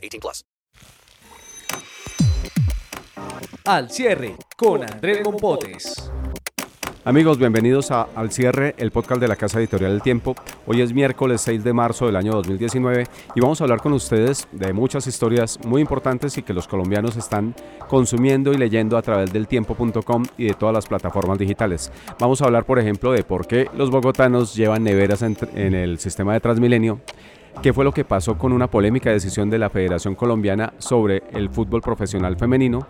18 plus. Al cierre con Andrés Mompotes. Amigos, bienvenidos a Al cierre, el podcast de la Casa Editorial del Tiempo. Hoy es miércoles 6 de marzo del año 2019 y vamos a hablar con ustedes de muchas historias muy importantes y que los colombianos están consumiendo y leyendo a través del tiempo.com y de todas las plataformas digitales. Vamos a hablar, por ejemplo, de por qué los bogotanos llevan neveras en, en el sistema de Transmilenio qué fue lo que pasó con una polémica decisión de la Federación Colombiana sobre el fútbol profesional femenino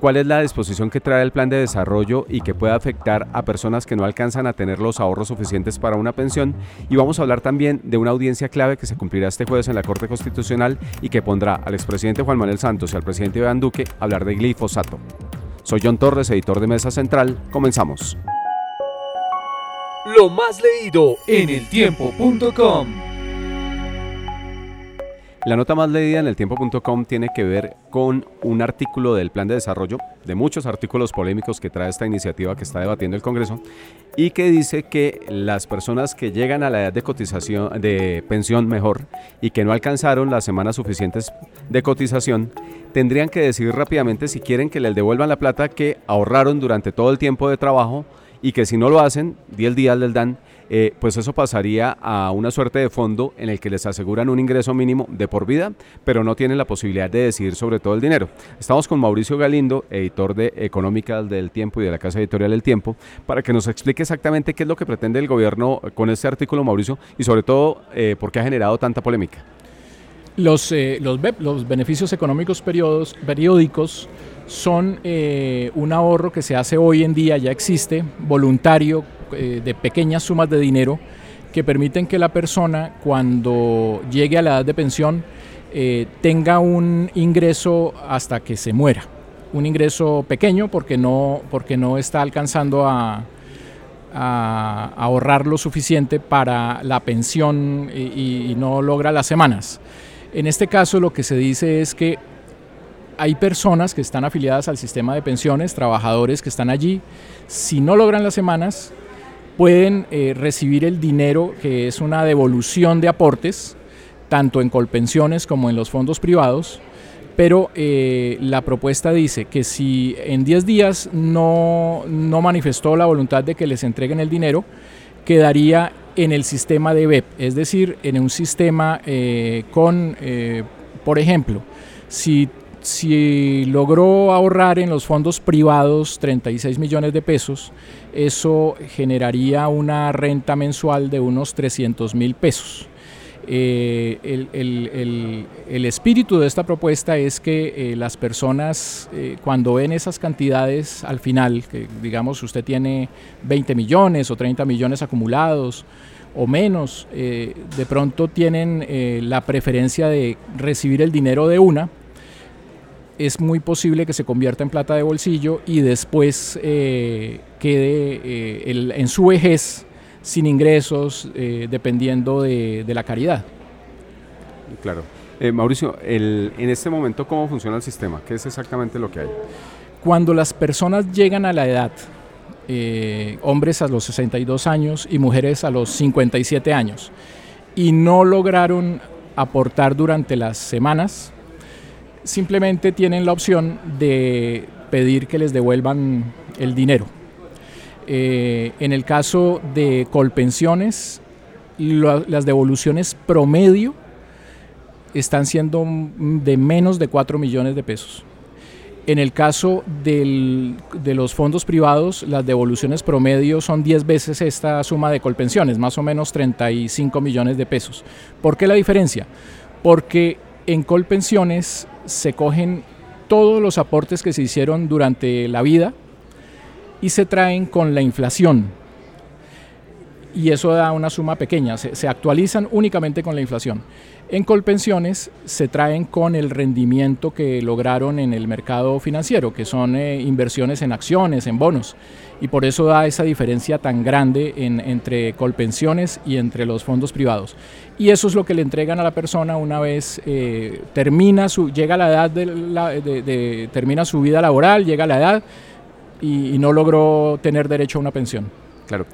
cuál es la disposición que trae el plan de desarrollo y que puede afectar a personas que no alcanzan a tener los ahorros suficientes para una pensión. Y vamos a hablar también de una audiencia clave que se cumplirá este jueves en la Corte Constitucional y que pondrá al expresidente Juan Manuel Santos y al presidente Iván Duque a hablar de glifosato. Soy John Torres, editor de Mesa Central. Comenzamos. Lo más leído en eltiempo.com. La nota más leída en el tiempo.com tiene que ver con un artículo del plan de desarrollo, de muchos artículos polémicos que trae esta iniciativa que está debatiendo el Congreso, y que dice que las personas que llegan a la edad de cotización, de pensión mejor, y que no alcanzaron las semanas suficientes de cotización, tendrían que decidir rápidamente si quieren que les devuelvan la plata que ahorraron durante todo el tiempo de trabajo y que si no lo hacen, 10 días del dan, eh, pues eso pasaría a una suerte de fondo en el que les aseguran un ingreso mínimo de por vida, pero no tienen la posibilidad de decidir sobre todo el dinero. Estamos con Mauricio Galindo, editor de Económicas del Tiempo y de la Casa Editorial del Tiempo, para que nos explique exactamente qué es lo que pretende el gobierno con este artículo, Mauricio, y sobre todo eh, por qué ha generado tanta polémica. Los, eh, los, beneficios económicos periódicos son un ahorro que se hace hoy en día, ya existe, voluntario, eh, de pequeñas sumas de dinero que permiten que la persona cuando llegue a la edad de pensión eh, tenga un ingreso hasta que se muera. Un ingreso pequeño porque no, porque no está alcanzando a, ahorrar lo suficiente para la pensión y, y no logra las semanas. En este caso lo que se dice es que hay personas que están afiliadas al sistema de pensiones, trabajadores que están allí, si no logran las semanas, pueden eh, recibir el dinero que es una devolución de aportes, tanto en colpensiones como en los fondos privados, pero eh, la propuesta dice que si en 10 días no, no, manifestó la voluntad de que les entreguen el dinero, quedaría en el sistema de BEP, es decir, en un sistema eh, con, por ejemplo, si si logró ahorrar en los fondos privados 36 millones de pesos, eso generaría una renta mensual de unos 300 mil pesos. Eh, el, espíritu de esta propuesta es que eh, las personas eh, cuando ven esas cantidades al final, que digamos usted tiene 20 millones o 30 millones acumulados o menos, de pronto tienen la preferencia de recibir el dinero de una es muy posible que se convierta en plata de bolsillo y después eh, quede eh, en su vejez sin ingresos eh, dependiendo de, la caridad. Claro. Mauricio, en este momento, ¿cómo funciona el sistema? ¿Qué es exactamente lo que hay? Cuando las personas llegan a la edad, hombres a los 62 años y mujeres a los 57 años, y no lograron aportar durante las semanas, simplemente tienen la opción de pedir que les devuelvan el dinero. Eh, en el caso de colpensiones, las devoluciones promedio están siendo de menos de 4 millones de pesos. En el caso de los fondos privados, las devoluciones promedio son 10 veces esta suma de colpensiones, más o menos 35 millones de pesos. ¿Por qué la diferencia? Porque en Colpensiones se cogen todos los aportes que se hicieron durante la vida y se traen con la inflación. y eso da una suma pequeña, se, actualizan únicamente con la inflación. En Colpensiones se traen con el rendimiento que lograron en el mercado financiero, que son eh, inversiones en acciones, en bonos, y por eso da esa diferencia tan grande en, entre Colpensiones y entre los fondos privados. Y eso es lo que le entregan a la persona una vez eh, termina su, llega a la edad de, la, termina su vida laboral, llega a la edad y, y no logró tener derecho a una pensión. Claro.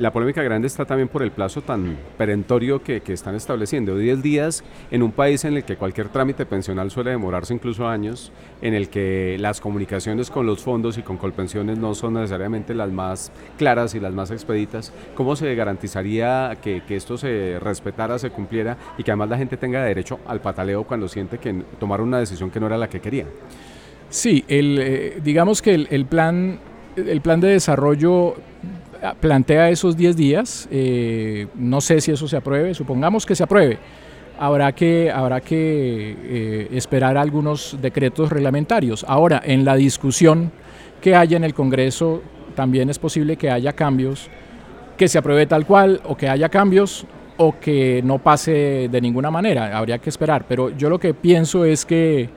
La polémica grande está también por el plazo tan perentorio que, están estableciendo. 10 días en un país en el que cualquier trámite pensional suele demorarse incluso años, en el que las comunicaciones con los fondos y con Colpensiones no son necesariamente las más claras y las más expeditas. ¿Cómo se garantizaría que, esto se respetara, se cumpliera y que además la gente tenga derecho al pataleo cuando siente que tomaron una decisión que no era la que quería? Sí, el, eh, digamos que el, plan, el plan de desarrollo plantea esos 10 días. Eh, no sé si eso se apruebe, supongamos que se apruebe. Habrá que, habrá que eh, esperar algunos decretos reglamentarios. Ahora, en la discusión que haya en el Congreso, también es posible que haya cambios, que se apruebe tal cual o que haya cambios o que no pase de ninguna manera. Habría que esperar. Pero yo lo que pienso es que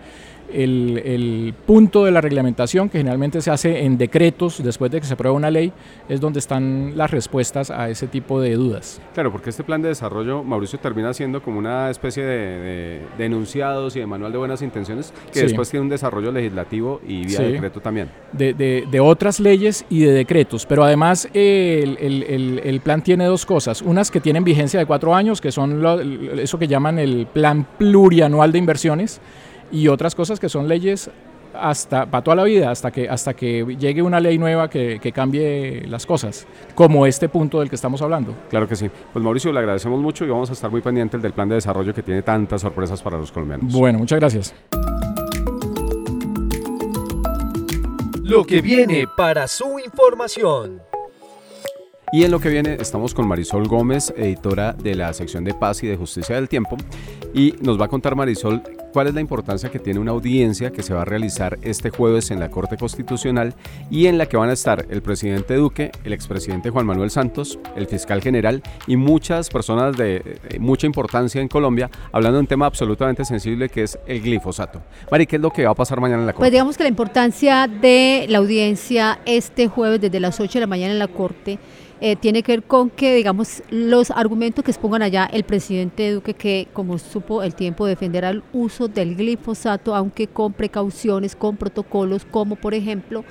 el, el, punto de la reglamentación, que generalmente se hace en decretos después de que se aprueba una ley, es donde están las respuestas a ese tipo de dudas. Claro, porque este plan de desarrollo, Mauricio, termina siendo como una especie de, de, de enunciados y de manual de buenas intenciones, que sí. después tiene un desarrollo legislativo y vía sí. decreto también. De, de, otras leyes y de decretos, pero además el, el, el, plan tiene dos cosas, unas que tienen vigencia de cuatro años, que son lo, eso que llaman el plan plurianual de inversiones, y otras cosas que son leyes hasta para toda la vida, hasta que, hasta que llegue una ley nueva que, que, cambie las cosas, como este punto del que estamos hablando. Claro que sí. Pues Mauricio, le agradecemos mucho y vamos a estar muy pendientes del plan de desarrollo que tiene tantas sorpresas para los colombianos. Bueno, muchas gracias. Lo que viene para su información. Y en lo que viene estamos con Marisol Gómez, editora de la sección de Paz y de Justicia del Tiempo, y nos va a contar Marisol cuál es la importancia que tiene una audiencia que se va a realizar este jueves en la Corte Constitucional y en la que van a estar el presidente Duque, el expresidente Juan Manuel Santos, el fiscal general y muchas personas de mucha importancia en Colombia hablando de un tema absolutamente sensible que es el glifosato. Mari, ¿qué es lo que va a pasar mañana en la Corte? Pues digamos que la importancia de la audiencia este jueves desde las 8 de la mañana en la Corte eh, tiene que ver con que, digamos, los argumentos que expongan allá el presidente Duque, que como supo el tiempo defenderá el uso del glifosato, aunque con precauciones, con protocolos, como por ejemplo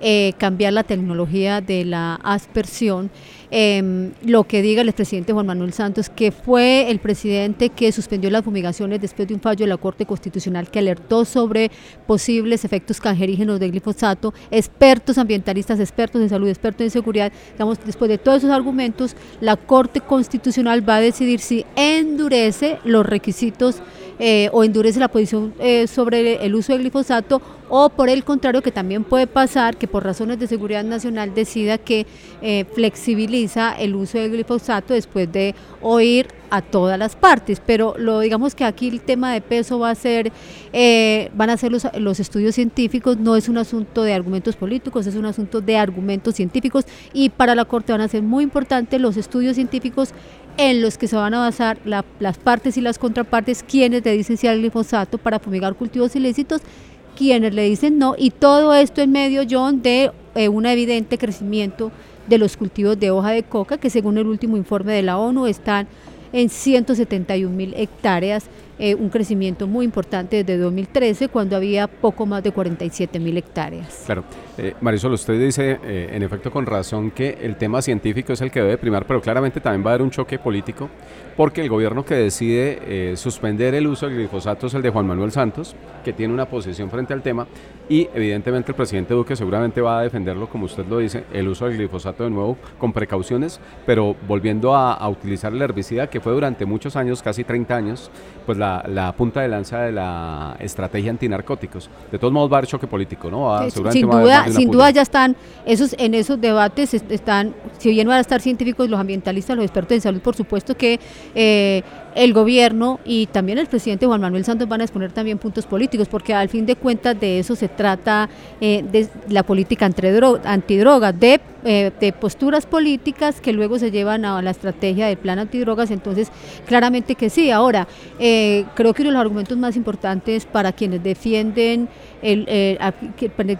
eh, cambiar la tecnología de la aspersión. Eh, lo que diga el expresidente Juan Manuel Santos, que fue el presidente que suspendió las fumigaciones después de un fallo de la Corte Constitucional que alertó sobre posibles efectos cancerígenos del glifosato, expertos ambientalistas, expertos en salud, expertos en seguridad, digamos, después de todos esos argumentos, la Corte Constitucional va a decidir si endurece los requisitos eh, o endurece la posición eh, sobre el uso del glifosato o por el contrario que también puede pasar que por razones de seguridad nacional decida que eh, el uso del glifosato después de oír a todas las partes, pero lo digamos que aquí el tema de peso va a ser, eh, van a ser los, los, estudios científicos, no es un asunto de argumentos políticos, es un asunto de argumentos científicos y para la Corte van a ser muy importantes los estudios científicos en los que se van a basar la, las partes y las contrapartes, quienes le dicen si hay glifosato para fumigar cultivos ilícitos, quienes le dicen no, y todo esto en medio, John, de eh, un evidente crecimiento de los cultivos de hoja de coca, que según el último informe de la ONU están en 171 mil hectáreas, eh, un crecimiento muy importante desde 2013, cuando había poco más de 47 mil hectáreas. Claro, eh, Marisol, usted dice, eh, en efecto, con razón, que el tema científico es el que debe primar, pero claramente también va a haber un choque político, porque el gobierno que decide suspender el uso del glifosato es el de Juan Manuel Santos, que tiene una posición frente al tema, y evidentemente el presidente Duque seguramente va a defenderlo, como usted lo dice, el uso del glifosato de nuevo con precauciones, pero volviendo a, a utilizar el herbicida que fue durante muchos años, casi 30 años, pues la, la, punta de lanza de la estrategia antinarcóticos. De todos modos va a haber choque político, ¿no? Va, sin duda, sin duda ya están, esos, en esos debates están, si bien van a estar científicos, los ambientalistas, los expertos en salud, por supuesto que eh, el gobierno y también el presidente Juan Manuel Santos van a exponer también puntos políticos, porque al fin de cuentas de eso se trata eh, de la política antidroga, de eh, de posturas políticas que luego se llevan a la estrategia del plan antidrogas. Entonces, claramente que sí. Ahora, eh, creo que uno de los argumentos más importantes para quienes defienden, el, eh,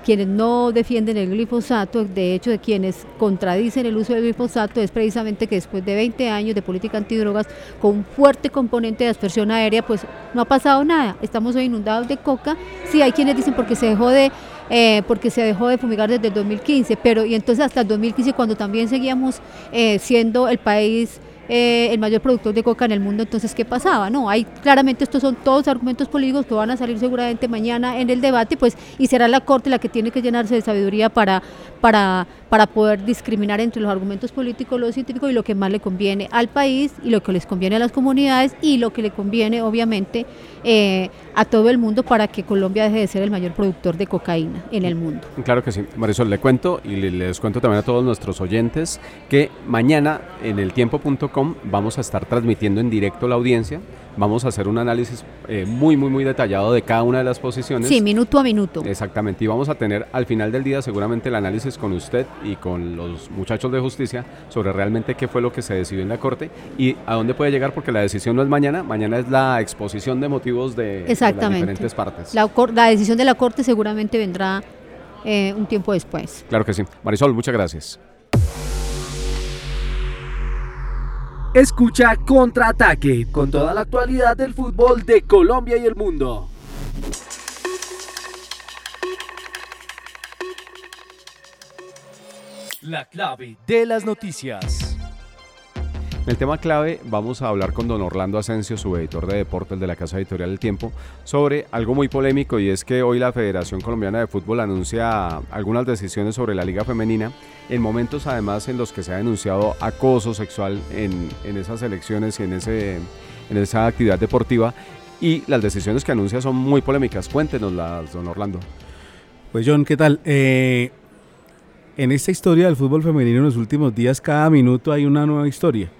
quienes no defienden el glifosato, de hecho de quienes contradicen el uso del glifosato, es precisamente que después de 20 años de política antidrogas, con un fuerte componente de aspersión aérea, pues no ha pasado nada. Estamos hoy inundados de coca. Sí, hay quienes dicen porque se dejó de eh, porque se dejó de fumigar desde el 2015, pero y entonces hasta el 2015 cuando también seguíamos eh, siendo el país eh, el mayor productor de coca en el mundo, entonces ¿qué pasaba? No, hay claramente estos son todos argumentos políticos que van a salir seguramente mañana en el debate, pues y será la Corte la que tiene que llenarse de sabiduría para, para, para poder discriminar entre los argumentos políticos, los científicos y lo que más le conviene al país y lo que les conviene a las comunidades y lo que le conviene obviamente eh, a todo el mundo para que Colombia deje de ser el mayor productor de cocaína en el mundo. Claro que sí, Marisol, le cuento y les cuento también a todos nuestros oyentes que mañana en el tiempo.com vamos a estar transmitiendo en directo la audiencia Vamos a hacer un análisis eh, muy, muy, muy detallado de cada una de las posiciones. Sí, minuto a minuto. Exactamente. Y vamos a tener al final del día seguramente el análisis con usted y con los muchachos de justicia sobre realmente qué fue lo que se decidió en la Corte y a dónde puede llegar, porque la decisión no es mañana, mañana es la exposición de motivos de, las diferentes partes. La, la, decisión de la Corte seguramente vendrá eh, un tiempo después. Claro que sí. Marisol, muchas gracias. Escucha Contraataque con toda la actualidad del fútbol de Colombia y el mundo. La clave de las noticias. El tema clave vamos a hablar con don Orlando Asensio, su editor de deportes de la Casa Editorial del Tiempo, sobre algo muy polémico y es que hoy la Federación Colombiana de Fútbol anuncia algunas decisiones sobre la Liga Femenina en momentos además en los que se ha denunciado acoso sexual en, esas elecciones y en, ese, en esa actividad deportiva y las decisiones que anuncia son muy polémicas. Cuéntenoslas, don Orlando. Pues John, ¿qué tal? Eh, en esta historia del fútbol femenino en los últimos días, cada minuto hay una nueva historia.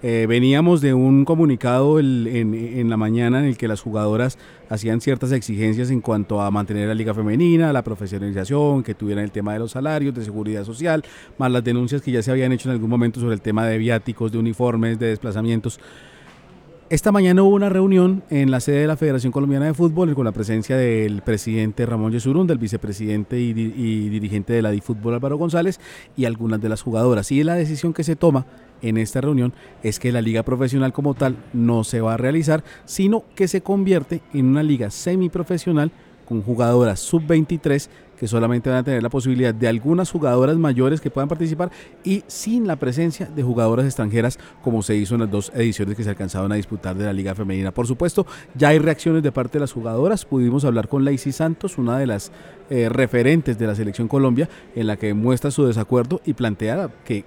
Eh, veníamos de un comunicado en, la mañana en el que las jugadoras hacían ciertas exigencias en cuanto a mantener la liga femenina, la profesionalización, que tuvieran el tema de los salarios, de seguridad social, más las denuncias que ya se habían hecho en algún momento sobre el tema de viáticos, de uniformes, de desplazamientos. Esta mañana hubo una reunión en la sede de la Federación Colombiana de Fútbol con la presencia del presidente Ramón Yesurún, del vicepresidente y, dirigente de la DiFútbol Álvaro González y algunas de las jugadoras. Y la decisión que se toma en esta reunión es que la liga profesional como tal no se va a realizar, sino que se convierte en una liga semiprofesional con jugadoras sub-23 que solamente van a tener la posibilidad de algunas jugadoras mayores que puedan participar y sin la presencia de jugadoras extranjeras como se hizo en las dos ediciones que se alcanzaron a disputar de la Liga Femenina. Por supuesto, ya hay reacciones de parte de las jugadoras. Pudimos hablar con Lacey Santos, una de las eh, referentes de la Selección Colombia, en la que muestra su desacuerdo y plantea que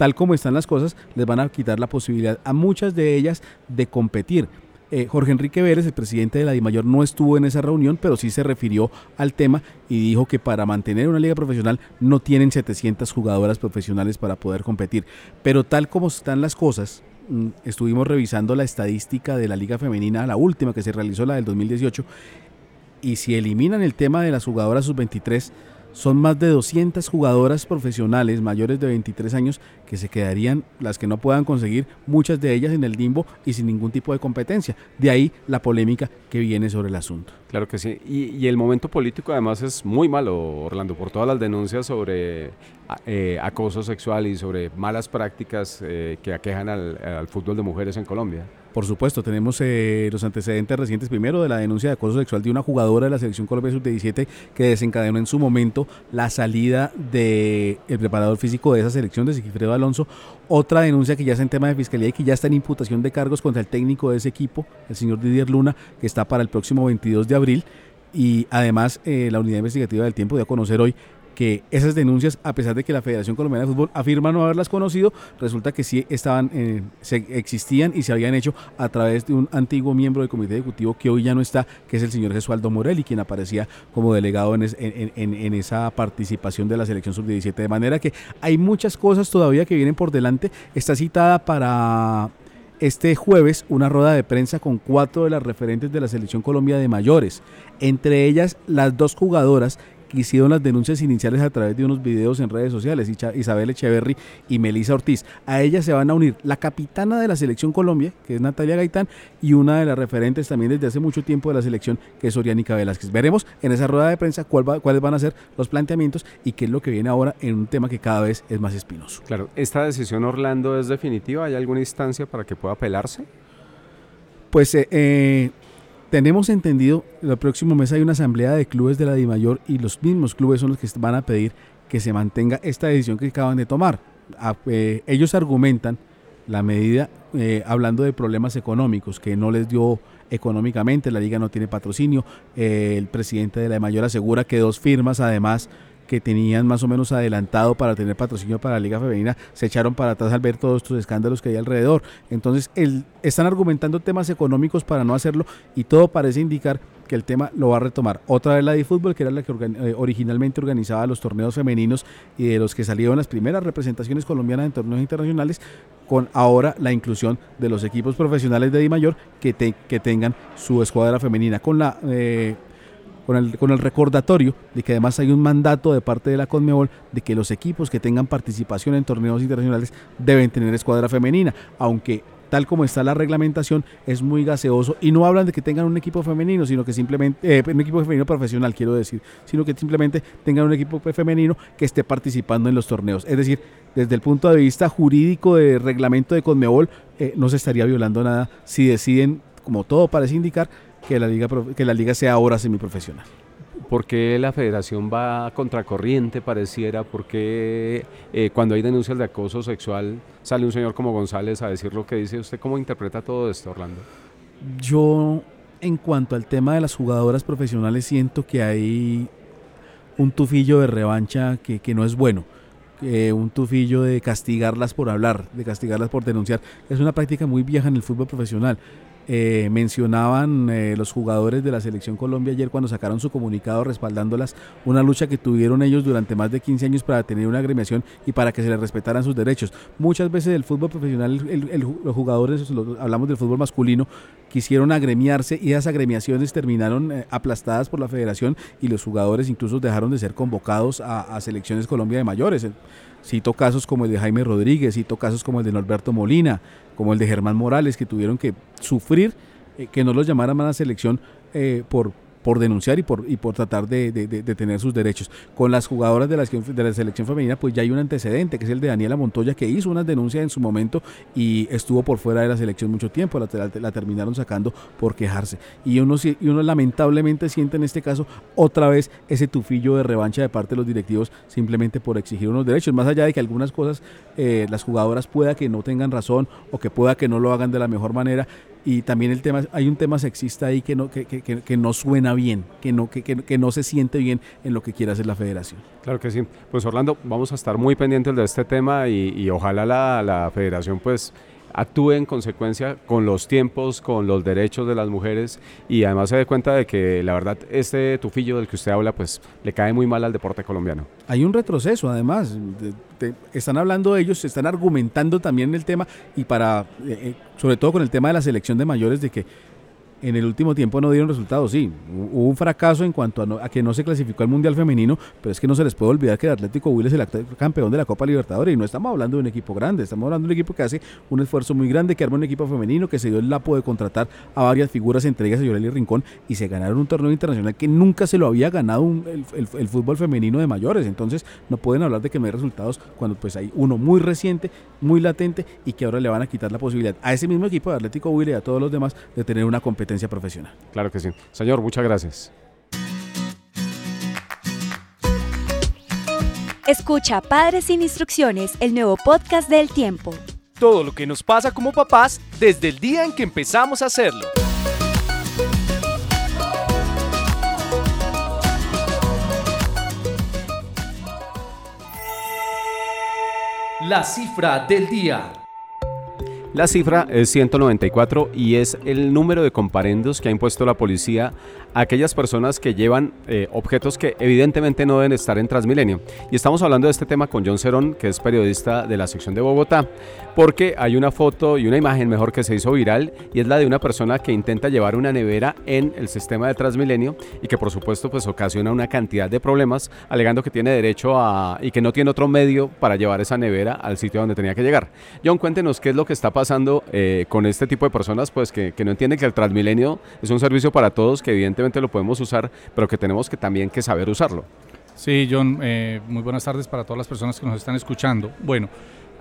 tal como están las cosas, les van a quitar la posibilidad a muchas de ellas de competir. Eh, Jorge Enrique Vélez, el presidente de la DIMAYOR, no estuvo en esa reunión, pero sí se refirió al tema y dijo que para mantener una liga profesional no tienen 700 jugadoras profesionales para poder competir. Pero tal como están las cosas, mm, estuvimos revisando la estadística de la liga femenina, la última que se realizó, la del 2018, y si eliminan el tema de las jugadoras sub-23, son más de 200 jugadoras profesionales mayores de 23 años que se quedarían las que no puedan conseguir, muchas de ellas en el limbo y sin ningún tipo de competencia. De ahí la polémica que viene sobre el asunto. Claro que sí. Y, el momento político además es muy malo, Orlando, por todas las denuncias sobre eh, acoso sexual y sobre malas prácticas eh, que aquejan al fútbol de mujeres en Colombia. Por supuesto, tenemos eh, los antecedentes recientes primero de la denuncia de acoso sexual de una jugadora de la selección Colombia Sub-17 que desencadenó en su momento la salida del preparador físico de esa selección, de Sigifredo Alonso. Otra denuncia que ya está en tema de fiscalía y que ya está en imputación de cargos contra el técnico de ese equipo, el señor Didier Luna, que está para el próximo 22 de abril. Y además, eh, la unidad investigativa del tiempo dio a conocer hoy que esas denuncias, a pesar de que la Federación Colombiana de Fútbol afirma no haberlas conocido, resulta que sí estaban, eh, se existían y se habían hecho a través de un antiguo miembro del comité ejecutivo que hoy ya no está, que es el señor Jesualdo Morelli, quien aparecía como delegado en, en esa participación de la selección sub-17. De manera que hay muchas cosas todavía que vienen por delante. Está citada para este jueves una rueda de prensa con cuatro de las referentes de la selección Colombia de mayores, entre ellas las dos jugadoras hicieron las denuncias iniciales a través de unos videos en redes sociales, Isabel Echeverry y Melissa Ortiz. A ellas se van a unir la capitana de la selección Colombia, que es Natalia Gaitán, y una de las referentes también desde hace mucho tiempo de la selección, que es Oriánica Velázquez. Veremos en esa rueda de prensa cuáles van a ser los planteamientos y qué es lo que viene ahora en un tema que cada vez es más espinoso. Claro, ¿esta decisión Orlando es definitiva? ¿Hay alguna instancia para que pueda apelarse? Pues eh, eh tenemos entendido, el próximo mes hay una asamblea de clubes de la DIMAYOR y los mismos clubes son los que van a pedir que se mantenga esta decisión que acaban de tomar. Eh, ellos argumentan la medida eh, hablando de problemas económicos que no les dio económicamente, la liga no tiene patrocinio, eh, el presidente de la DIMAYOR asegura que dos firmas además que tenían más o menos adelantado para tener patrocinio para la Liga Femenina se echaron para atrás al ver todos estos escándalos que hay alrededor. Entonces, el, están argumentando temas económicos para no hacerlo y todo parece indicar que el tema lo va a retomar. Otra vez la de fútbol, que era la que eh, originalmente organizaba los torneos femeninos y de los que salieron las primeras representaciones colombianas en torneos internacionales, con ahora la inclusión de los equipos profesionales de Di Mayor que, que tengan su escuadra femenina. Con la eh, con el, con el recordatorio de que además hay un mandato de parte de la Conmebol de que los equipos que tengan participación en torneos internacionales deben tener escuadra femenina, aunque tal como está la reglamentación, es muy gaseoso y no hablan de que tengan un equipo femenino, sino que simplemente, eh, un equipo femenino profesional, quiero decir, sino que simplemente tengan un equipo femenino que esté participando en los torneos. Es decir, desde el punto de vista jurídico de reglamento de Conmebol, eh, no se estaría violando nada si deciden, como todo parece indicar, que la liga, que la liga sea ahora semiprofesional. ¿Por qué la federación va a contracorriente, pareciera? ¿Por qué eh, cuando hay denuncias de acoso sexual sale un señor como González a decir lo que dice? ¿Usted cómo interpreta todo esto, Orlando? Yo, en cuanto al tema de las jugadoras profesionales, siento que hay un tufillo de revancha que, que no es bueno. un tufillo de castigarlas por hablar, de castigarlas por denunciar. Es una práctica muy vieja en el fútbol profesional. Eh, mencionaban eh, los jugadores de la selección Colombia ayer cuando sacaron su comunicado respaldándolas, una lucha que tuvieron ellos durante más de 15 años para tener una agremiación y para que se les respetaran sus derechos. Muchas veces el fútbol profesional, los jugadores, hablamos del fútbol masculino, quisieron agremiarse y esas agremiaciones terminaron eh, aplastadas por la federación y los jugadores incluso dejaron de ser convocados a, a selecciones Colombia de mayores. Cito casos como el de Jaime Rodríguez, cito casos como el de Norberto Molina, como el de Germán Morales, que tuvieron que sufrir eh, que no los llamaran a la selección eh, por por denunciar y por, y por tratar de, tener sus derechos. Con las jugadoras de la, de la selección femenina, pues ya hay un antecedente, que es el de Daniela Montoya, que hizo unas denuncias en su momento y estuvo por fuera de la selección mucho tiempo, la, la, terminaron sacando por quejarse. Y uno, y uno lamentablemente siente en este caso otra vez ese tufillo de revancha de parte de los directivos simplemente por exigir unos derechos, más allá de que algunas cosas eh, las jugadoras pueda que no tengan razón o que pueda que no lo hagan de la mejor manera, y también el tema hay un tema sexista ahí que no que, que, que, no suena bien que no que, que, no se siente bien en lo que quiere hacer la federación. Claro que sí. Pues Orlando vamos a estar muy pendientes de este tema y, y ojalá la, la federación pues actúe en consecuencia con los tiempos, con los derechos de las mujeres y además se dé cuenta de que la verdad este tufillo del que usted habla pues le cae muy mal al deporte colombiano. Hay un retroceso además, están hablando ellos, están argumentando también el tema y para, eh, eh, sobre todo con el tema de la selección de mayores de que en el último tiempo no dieron resultados, sí. Hubo un fracaso en cuanto a, que no se clasificó al Mundial Femenino, pero es que no se les puede olvidar que el Atlético Huila es el campeón de la Copa Libertadores y no estamos hablando de un equipo grande, estamos hablando de un equipo que hace un esfuerzo muy grande, que arma un equipo femenino, que se dio el lapo de contratar a varias figuras, entre ellas a Yoreli Rincón, y se ganaron un torneo internacional que nunca se lo había ganado el, fútbol femenino de mayores. Entonces no pueden hablar de que no hay resultados cuando pues hay uno muy reciente, muy latente y que ahora le van a quitar la posibilidad a ese mismo equipo de Atlético Huila y a todos los demás de tener una competencia profesional. Claro que sí. Señor, muchas gracias. Escucha Padres sin Instrucciones, el nuevo podcast del tiempo. Todo lo que nos pasa como papás desde el día en que empezamos a hacerlo. La cifra del día. La cifra es 194 y es el número de comparendos que ha impuesto la policía a aquellas personas que llevan eh, objetos que evidentemente no deben estar en Transmilenio. Y estamos hablando de este tema con John Cerón, que es periodista de la sección de Bogotá, porque hay una foto y una imagen mejor que se hizo viral y es la de una persona que intenta llevar una nevera en el sistema de Transmilenio y que por supuesto pues ocasiona una cantidad de problemas alegando que tiene derecho a y que no tiene otro medio para llevar esa nevera al sitio donde tenía que llegar. John, cuéntenos qué es lo que está pasando eh, con este tipo de personas pues que, no entienden que el Transmilenio es un servicio para todos que evidentemente lo podemos usar, pero que tenemos que también que saber usarlo. Sí, John, eh, muy buenas tardes para todas las personas que nos están escuchando. Bueno,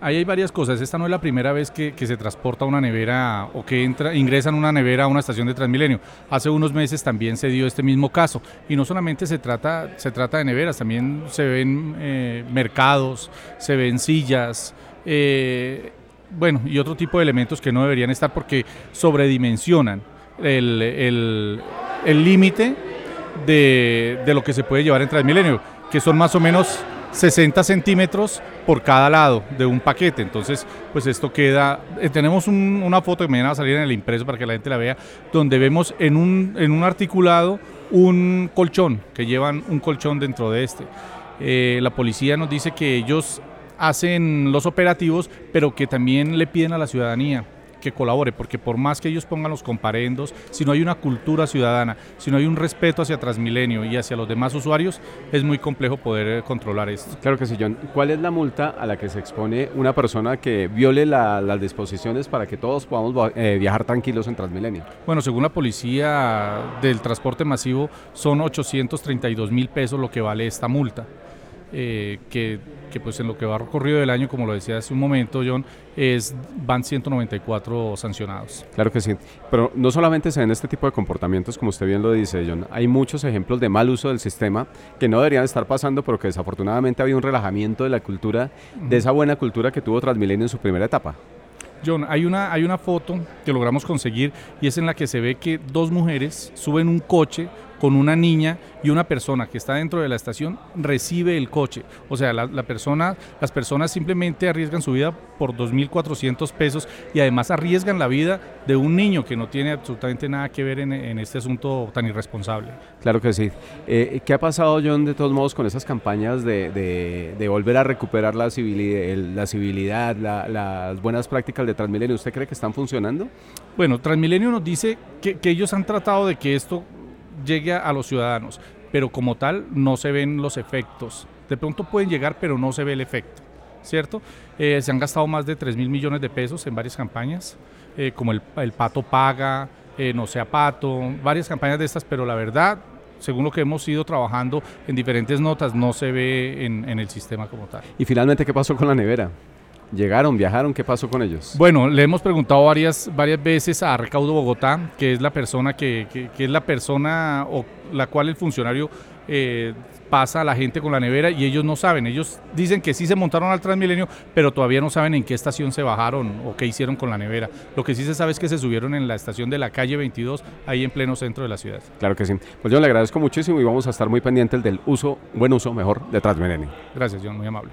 ahí hay varias cosas. Esta no es la primera vez que, se transporta una nevera o que entra, ingresan una nevera a una estación de Transmilenio. Hace unos meses también se dio este mismo caso. Y no solamente se trata, se trata de neveras, también se ven eh, mercados, se ven sillas. Bueno, y otro tipo de elementos que no deberían estar porque sobredimensionan el límite de, de, lo que se puede llevar en Transmilenio, que son más o menos 60 centímetros por cada lado de un paquete. Entonces, pues esto queda. Eh, tenemos un, una foto que me va a salir en el impreso para que la gente la vea, donde vemos en un, en un articulado un colchón, que llevan un colchón dentro de este. Eh, la policía nos dice que ellos hacen los operativos, pero que también le piden a la ciudadanía que colabore, porque por más que ellos pongan los comparendos, si no hay una cultura ciudadana, si no hay un respeto hacia Transmilenio y hacia los demás usuarios, es muy complejo poder controlar esto. Claro que sí, John. ¿Cuál es la multa a la que se expone una persona que viole la, las disposiciones para que todos podamos eh, viajar tranquilos en Transmilenio? Bueno, según la policía del transporte masivo, son 832 mil pesos lo que vale esta multa. Eh, que, que, pues en lo que va recorrido del año, como lo decía hace un momento, John, es, van 194 sancionados. Claro que sí, pero no solamente se ven este tipo de comportamientos, como usted bien lo dice, John, hay muchos ejemplos de mal uso del sistema que no deberían estar pasando, pero que desafortunadamente había un relajamiento de la cultura, de esa buena cultura que tuvo Transmilenio en su primera etapa. John, hay una, hay una foto que logramos conseguir y es en la que se ve que dos mujeres suben un coche con una niña y una persona que está dentro de la estación recibe el coche. O sea, la, la persona, las personas simplemente arriesgan su vida por 2.400 pesos y además arriesgan la vida de un niño que no tiene absolutamente nada que ver en, en este asunto tan irresponsable. Claro que sí. Eh, ¿Qué ha pasado, John, de todos modos, con esas campañas de, de, de volver a recuperar la civilidad, la civilidad la, las buenas prácticas de Transmilenio? ¿Usted cree que están funcionando? Bueno, Transmilenio nos dice que, que ellos han tratado de que esto llegue a los ciudadanos, pero como tal no se ven los efectos. De pronto pueden llegar, pero no se ve el efecto, ¿cierto? Eh, se han gastado más de 3 mil millones de pesos en varias campañas, eh, como el, el, Pato Paga, eh, No sea Pato, varias campañas de estas, pero la verdad, según lo que hemos ido trabajando en diferentes notas, no se ve en, en el sistema como tal. Y finalmente, ¿qué pasó con la nevera? ¿Llegaron, viajaron? ¿Qué pasó con ellos? Bueno, le hemos preguntado varias, varias veces a Recaudo Bogotá, que es la persona que, que, que es la persona o la cual el funcionario eh, pasa a la gente con la nevera y ellos no saben. Ellos dicen que sí se montaron al Transmilenio, pero todavía no saben en qué estación se bajaron o qué hicieron con la nevera. Lo que sí se sabe es que se subieron en la estación de la calle 22, ahí en pleno centro de la ciudad. Claro que sí. Pues yo le agradezco muchísimo y vamos a estar muy pendientes del uso, buen uso, mejor, de Transmilenio. Gracias, John, muy amable.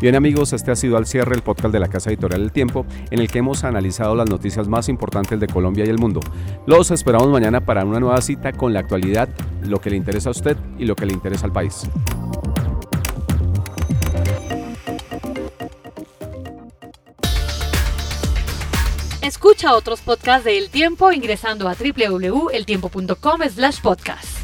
Bien amigos, este ha sido al cierre el podcast de la Casa Editorial del Tiempo, en el que hemos analizado las noticias más importantes de Colombia y el mundo. Los esperamos mañana para una nueva cita con la actualidad, lo que le interesa a usted y lo que le interesa al país. Escucha otros podcasts de El Tiempo ingresando a www.eltiempo.com slash podcast.